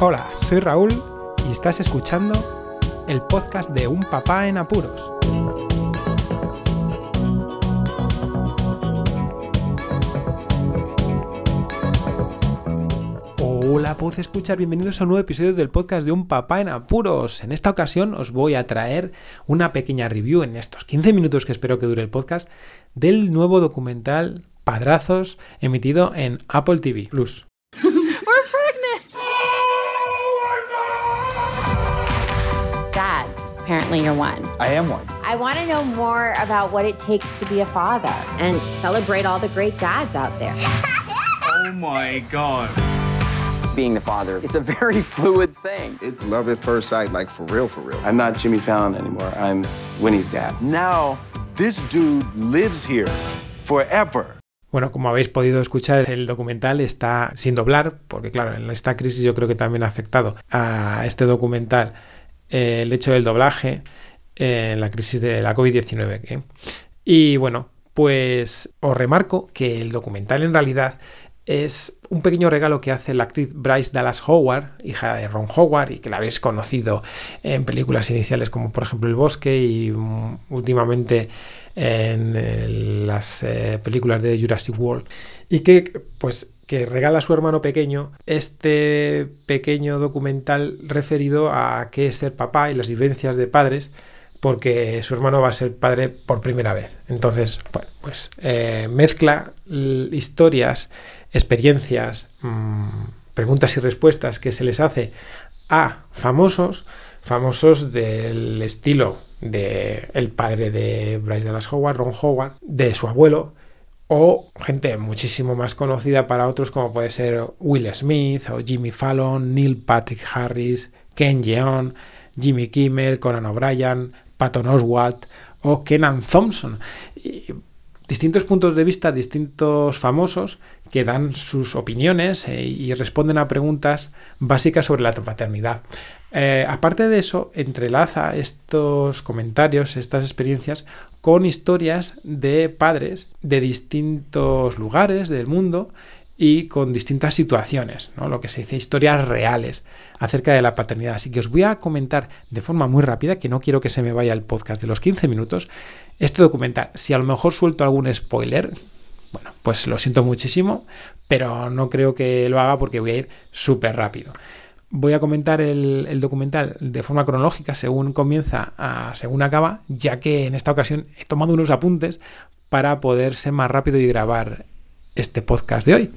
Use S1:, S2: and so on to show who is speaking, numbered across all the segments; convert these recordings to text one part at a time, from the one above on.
S1: Hola, soy Raúl y estás escuchando el podcast de Un Papá en Apuros. Hola, puedes escuchar, bienvenidos a un nuevo episodio del podcast de Un Papá en Apuros. En esta ocasión os voy a traer una pequeña review en estos 15 minutos que espero que dure el podcast del nuevo documental Padrazos emitido en Apple TV Plus.
S2: Apparently you're one.
S3: I am one.
S2: I want to know more about what it takes to be a father and celebrate all the great dads out there.
S4: Oh my god.
S5: being the father. It's a very fluid thing.
S3: It's love at first sight, like for real, for real.
S6: I'm not Jimmy Fallon anymore. I'm Winnie's dad.
S7: Now, this dude lives here forever.
S1: Bueno, como habéis podido escuchar, el documental está sin doblar, porque claro, en esta crisis yo creo que también ha afectado a este documental eh, el hecho del doblaje en eh, la crisis de la COVID-19. ¿eh? Y bueno, pues os remarco que el documental en realidad es un pequeño regalo que hace la actriz Bryce Dallas Howard, hija de Ron Howard, y que la habéis conocido en películas iniciales como por ejemplo El Bosque y um, últimamente en las películas de Jurassic World. Y que pues que regala a su hermano pequeño este pequeño documental referido a qué es ser papá y las vivencias de padres porque su hermano va a ser padre por primera vez. Entonces, bueno, pues eh, mezcla historias experiencias, mmm, preguntas y respuestas que se les hace a famosos, famosos del estilo de el padre de Bryce Dallas Howard, Ron Howard, de su abuelo, o gente muchísimo más conocida para otros como puede ser Will Smith o Jimmy Fallon, Neil Patrick Harris, Ken Jeong, Jimmy Kimmel, Conan O'Brien, Patton Oswalt o Kenan Thompson. Distintos puntos de vista, distintos famosos que dan sus opiniones eh, y responden a preguntas básicas sobre la paternidad. Eh, aparte de eso, entrelaza estos comentarios, estas experiencias, con historias de padres de distintos lugares del mundo y con distintas situaciones, ¿no? lo que se dice historias reales acerca de la paternidad. Así que os voy a comentar de forma muy rápida, que no quiero que se me vaya el podcast de los 15 minutos, este documental. Si a lo mejor suelto algún spoiler, bueno, pues lo siento muchísimo, pero no creo que lo haga porque voy a ir súper rápido. Voy a comentar el, documental de forma cronológica, según comienza a según acaba, ya que en esta ocasión he tomado unos apuntes para poder ser más rápido y grabar este podcast de hoy.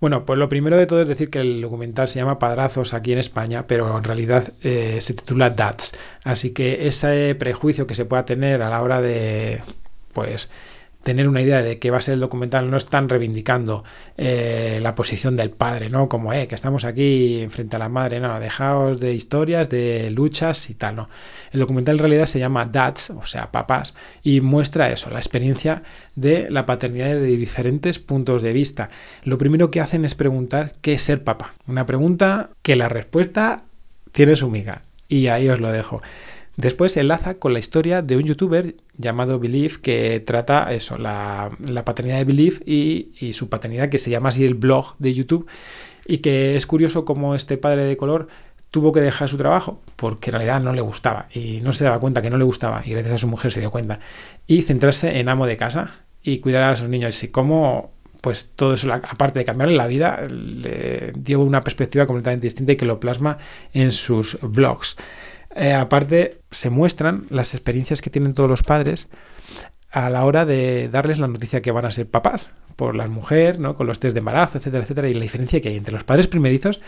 S1: Bueno, pues lo primero de todo es decir que el documental se llama Padrazos aquí en España, pero en realidad eh, se titula Dads. Así que ese prejuicio que se pueda tener a la hora de, pues, tener una idea de qué va a ser el documental, no están reivindicando eh, la posición del padre, ¿no? Como, eh, que estamos aquí frente a la madre, no, dejaos de historias, de luchas y tal, ¿no? El documental en realidad se llama Dads, o sea, papás, y muestra eso, la experiencia de la paternidad de diferentes puntos de vista. Lo primero que hacen es preguntar qué es ser papá. Una pregunta que la respuesta tiene su miga. Y ahí os lo dejo. Después se enlaza con la historia de un youtuber llamado Believe que trata eso, la, la paternidad de Believe y, y, su paternidad que se llama así el blog de YouTube y que es curioso cómo este padre de color tuvo que dejar su trabajo porque en realidad no le gustaba y no se daba cuenta que no le gustaba y gracias a su mujer se dio cuenta y centrarse en amo de casa y cuidar a sus niños y cómo pues todo eso, aparte de cambiarle la vida, le dio una perspectiva completamente distinta y que lo plasma en sus blogs. Eh, aparte, se muestran las experiencias que tienen todos los padres a la hora de darles la noticia que van a ser papás por la mujer, ¿no? con los test de embarazo, etcétera, etcétera, y la diferencia que hay entre los padres primerizos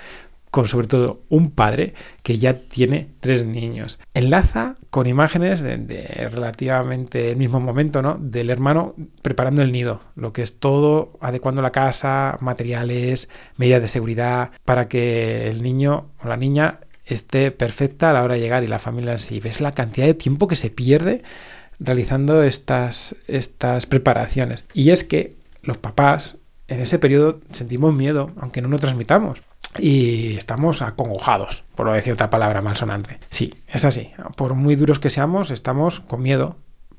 S1: con sobre todo un padre que ya tiene tres niños. Enlaza con imágenes de, de, relativamente el mismo momento, ¿no? Del hermano preparando el nido, lo que es todo adecuando la casa, materiales, medidas de seguridad, para que el niño o la niña esté perfecta a la hora de llegar y la familia sí. ¿Ves la cantidad de tiempo que se pierde realizando estas, estas preparaciones? Y es que los papás en ese periodo sentimos miedo, aunque no lo transmitamos. Y estamos acongojados, por lo decir otra palabra malsonante. Sí, es así. Por muy duros que seamos, estamos con miedo.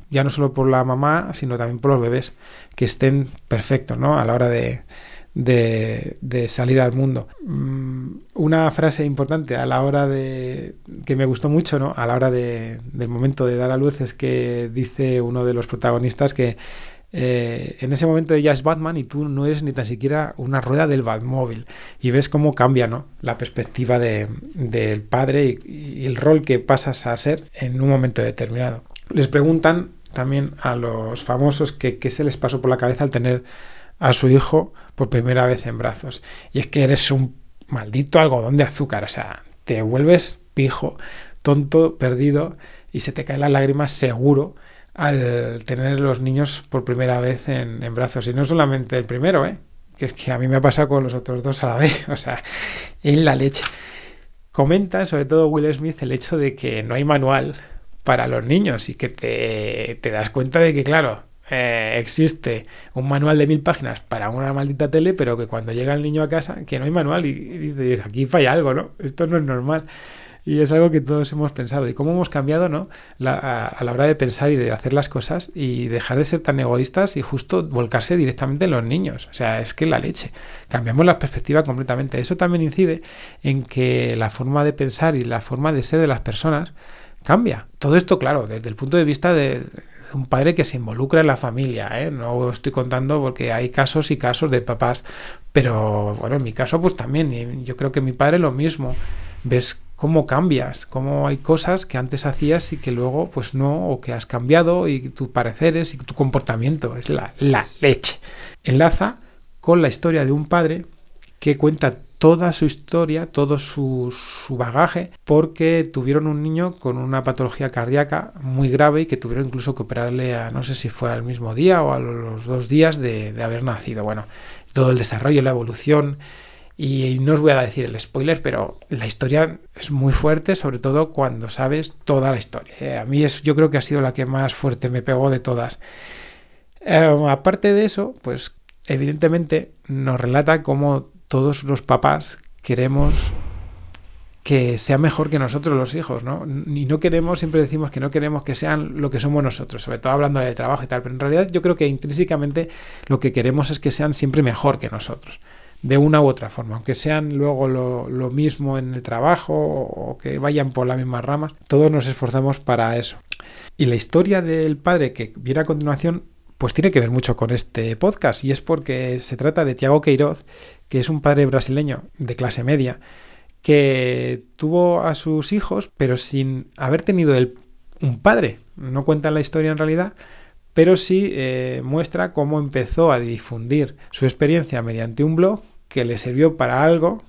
S1: Ya no solo por la mamá, sino también por los bebés, que estén perfectos, ¿no? A la hora de, de, de salir al mundo. Mm, una frase importante a la hora de que me gustó mucho, ¿no? A la hora de, del momento de dar a luz es que dice uno de los protagonistas que eh, en ese momento ella es Batman y tú no eres ni tan siquiera una rueda del Batmóvil. Y ves cómo cambia ¿no? la perspectiva de, del padre y, el rol que pasas a ser en un momento determinado. Les preguntan también a los famosos qué se les pasó por la cabeza al tener a su hijo por primera vez en brazos. Y es que eres un maldito algodón de azúcar, o sea, te vuelves pijo, tonto, perdido y se te caen las lágrimas seguro al tener los niños por primera vez en, brazos. Y no solamente el primero, ¿eh? que es que a mí me ha pasado con los otros dos a la vez, o sea, en la leche. Comenta sobre todo Will Smith el hecho de que no hay manual para los niños y que te, te das cuenta de que, claro, eh, existe un manual de mil páginas para una maldita tele, pero que cuando llega el niño a casa, que no hay manual y, aquí falla algo, ¿no? Esto no es normal. Y es algo que todos hemos pensado. Y cómo hemos cambiado, ¿no? La, a, a, la hora de pensar y de hacer las cosas y dejar de ser tan egoístas y justo volcarse directamente en los niños. O sea, es que la leche. Cambiamos la perspectiva completamente. Eso también incide en que la forma de pensar y la forma de ser de las personas cambia. Todo esto, claro, desde el punto de vista de, un padre que se involucra en la familia. ¿eh? No estoy contando porque hay casos y casos de papás, pero bueno, en mi caso pues también. Y yo creo que mi padre lo mismo. Ves cómo cambias, cómo hay cosas que antes hacías y que luego pues no, o que has cambiado y tus pareceres y tu comportamiento. Es la, la leche. Enlaza con la historia de un padre que cuenta toda su historia, todo su, su, bagaje, porque tuvieron un niño con una patología cardíaca muy grave y que tuvieron incluso que operarle a, no sé si fue al mismo día o a los dos días de, haber nacido. Bueno, todo el desarrollo, la evolución. Y no os voy a decir el spoiler, pero la historia es muy fuerte, sobre todo cuando sabes toda la historia. Eh, a mí es, yo creo que ha sido la que más fuerte me pegó de todas. Eh, aparte de eso, pues evidentemente nos relata cómo todos los papás queremos que sea mejor que nosotros los hijos, ¿no? Y no queremos, siempre decimos que no queremos que sean lo que somos nosotros, sobre todo hablando del trabajo y tal, pero en realidad yo creo que intrínsecamente lo que queremos es que sean siempre mejor que nosotros, de una u otra forma, aunque sean luego lo, mismo en el trabajo o que vayan por las mismas ramas, todos nos esforzamos para eso. Y la historia del padre que viene a continuación pues tiene que ver mucho con este podcast y es porque se trata de Tiago Queiroz, que es un padre brasileño de clase media, que tuvo a sus hijos, pero sin haber tenido un padre. No cuenta la historia en realidad, pero sí eh, muestra cómo empezó a difundir su experiencia mediante un blog que le sirvió para algo,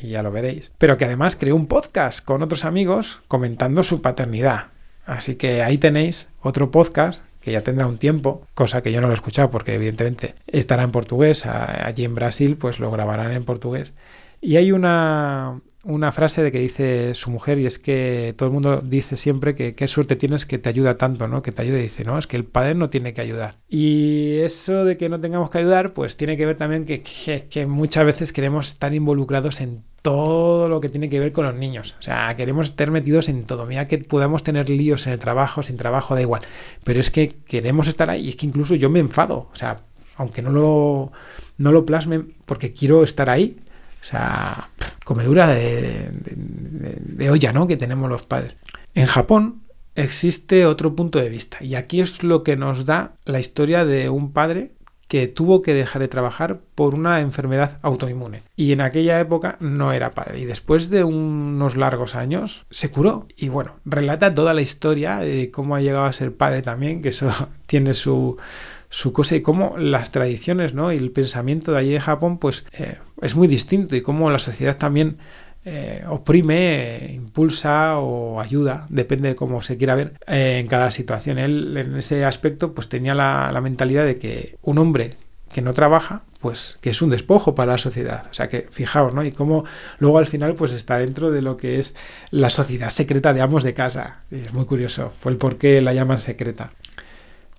S1: y ya lo veréis, pero que además creó un podcast con otros amigos comentando su paternidad. Así que ahí tenéis otro podcast que ya tendrá un tiempo, cosa que yo no lo he escuchado porque evidentemente estará en portugués, allí en Brasil pues lo grabarán en portugués. Y hay una, una frase de que dice su mujer y es que todo el mundo dice siempre que qué suerte tienes que te ayuda tanto, ¿no? Que te ayuda y dice, no, es que el padre no tiene que ayudar. Y eso de que no tengamos que ayudar, pues tiene que ver también que, que, que muchas veces queremos estar involucrados en todo lo que tiene que ver con los niños. O sea, queremos estar metidos en todo. Mira que podamos tener líos en el trabajo, sin trabajo, da igual. Pero es que queremos estar ahí y es que incluso yo me enfado. O sea, aunque no lo, no lo plasmen porque quiero estar ahí. O sea, comedura de, de, olla, ¿no? Que tenemos los padres. En Japón existe otro punto de vista y aquí es lo que nos da la historia de un padre que tuvo que dejar de trabajar por una enfermedad autoinmune. Y en aquella época no era padre. Y después de unos largos años se curó. Y bueno, relata toda la historia de cómo ha llegado a ser padre también, que eso tiene su, su cosa y cómo las tradiciones ¿no? y el pensamiento de allí en Japón pues eh, es muy distinto y cómo la sociedad también eh, oprime, impulsa o ayuda, depende de cómo se quiera ver eh, en cada situación. Él en ese aspecto pues tenía la, mentalidad de que un hombre que no trabaja pues que es un despojo para la sociedad. O sea que fijaos, ¿no? Y cómo luego al final pues está dentro de lo que es la sociedad secreta de amos de casa. Es muy curioso, fue el por qué la llaman secreta.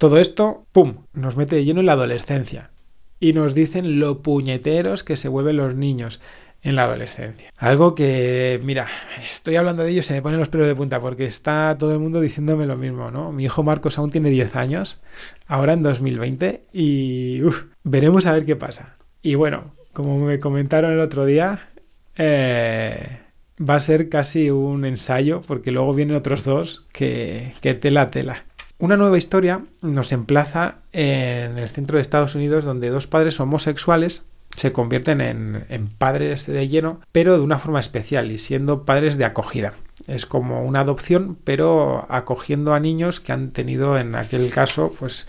S1: Todo esto, ¡pum!, nos mete de lleno en la adolescencia. Y nos dicen lo puñeteros que se vuelven los niños en la adolescencia. Algo que, mira, estoy hablando de ello y se me ponen los pelos de punta porque está todo el mundo diciéndome lo mismo, ¿no? Mi hijo Marcos aún tiene 10 años, ahora en 2020, y veremos a ver qué pasa. Y bueno, como me comentaron el otro día, eh, va a ser casi un ensayo, porque luego vienen otros dos que, que tela tela. Una nueva historia nos emplaza en el centro de Estados Unidos donde dos padres homosexuales se convierten en, padres de lleno, pero de una forma especial y siendo padres de acogida. Es como una adopción, pero acogiendo a niños que han tenido en aquel caso, pues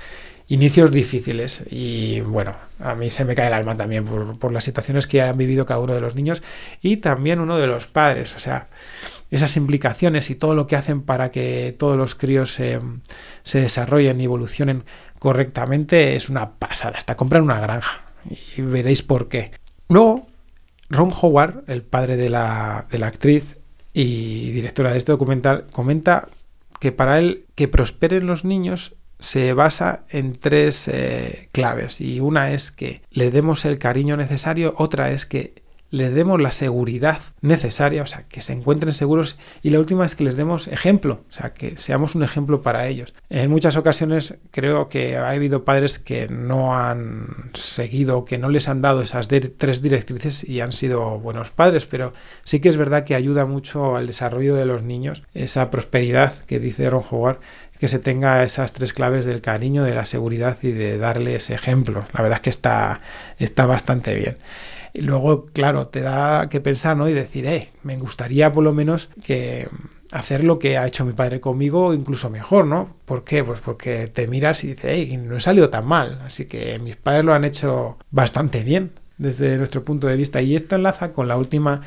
S1: inicios difíciles y bueno, a mí se me cae el alma también por, las situaciones que han vivido cada uno de los niños y también uno de los padres, o sea, esas implicaciones y todo lo que hacen para que todos los críos se, desarrollen y evolucionen correctamente es una pasada, hasta comprar una granja y veréis por qué. Luego, Ron Howard, el padre de la, de la actriz y directora de este documental, comenta que para él que prosperen los niños se basa en tres eh, claves y una es que le demos el cariño necesario, otra es que le demos la seguridad necesaria, o sea, que se encuentren seguros y la última es que les demos ejemplo, o sea, que seamos un ejemplo para ellos. En muchas ocasiones creo que ha habido padres que no han seguido, que no les han dado esas tres directrices y han sido buenos padres, pero sí que es verdad que ayuda mucho al desarrollo de los niños esa prosperidad que dice Ron Howard que se tenga esas tres claves del cariño, de la seguridad y de darle ese ejemplo. La verdad es que está, está bastante bien. Y luego, claro, te da que pensar, ¿no? Y decir, eh, me gustaría por lo menos que hacer lo que ha hecho mi padre conmigo, incluso mejor, ¿no? ¿Por qué? Pues porque te miras y dices, hey, no he salido tan mal. Así que mis padres lo han hecho bastante bien desde nuestro punto de vista. Y esto enlaza con la última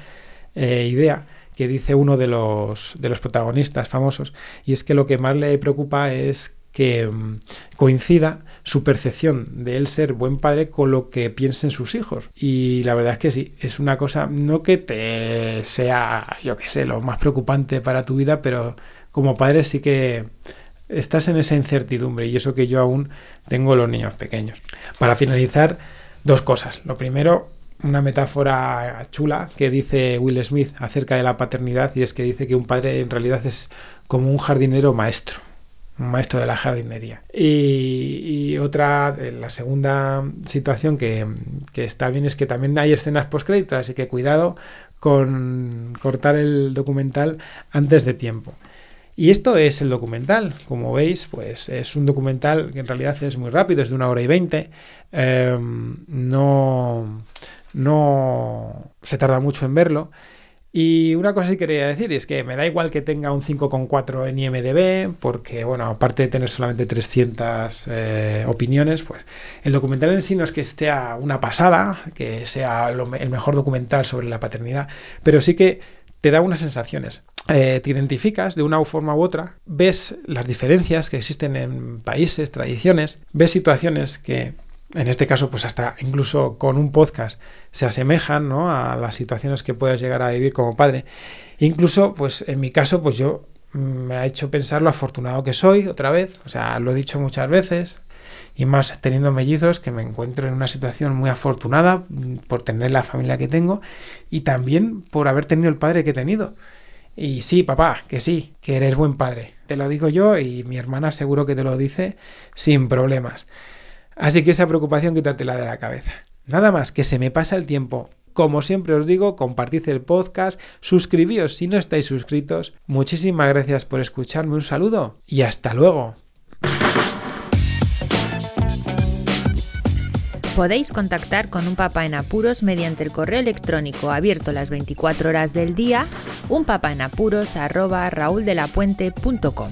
S1: eh, idea que dice uno de los, de los protagonistas famosos, y es que lo que más le preocupa es que um, coincida su percepción de él ser buen padre con lo que piensen sus hijos. Y la verdad es que sí, es una cosa, no que te sea, yo qué sé, lo más preocupante para tu vida, pero como padre sí que estás en esa incertidumbre y eso que yo aún tengo los niños pequeños. Para finalizar, dos cosas. Lo primero, una metáfora chula que dice Will Smith acerca de la paternidad y es que dice que un padre en realidad es como un jardinero maestro maestro de la jardinería. Y, otra, la segunda situación que, que, está bien es que también hay escenas postcréditos, así que cuidado con cortar el documental antes de tiempo. Y esto es el documental, como veis, pues es un documental que en realidad es muy rápido, es de una hora y veinte. Eh, no, no se tarda mucho en verlo. Y una cosa sí quería decir, es que me da igual que tenga un 5,4 en IMDB, porque, bueno, aparte de tener solamente 300 eh, opiniones, pues el documental en sí no es que sea una pasada, que sea el mejor documental sobre la paternidad, pero sí que te da unas sensaciones. Eh, te identificas de una forma u otra, ves las diferencias que existen en países, tradiciones, ves situaciones que en este caso, pues hasta incluso con un podcast se asemejan ¿no? a las situaciones que puedes llegar a vivir como padre. Incluso, pues en mi caso, pues yo mm, me ha hecho pensar lo afortunado que soy, otra vez, o sea, lo he dicho muchas veces, y más teniendo mellizos, que me encuentro en una situación muy afortunada mm, por tener la familia que tengo y también por haber tenido el padre que he tenido. Y sí, papá, que sí, que eres buen padre. Te lo digo yo y mi hermana seguro que te lo dice sin problemas. Así que esa preocupación quítatela de la cabeza. Nada más que se me pasa el tiempo. Como siempre os digo, compartid el podcast, suscribíos si no estáis suscritos. Muchísimas gracias por escucharme, un saludo y hasta luego.
S8: Podéis contactar con un papá en apuros mediante el correo electrónico abierto las 24 horas del día, unpapaenapuros@rauldelapuente.com.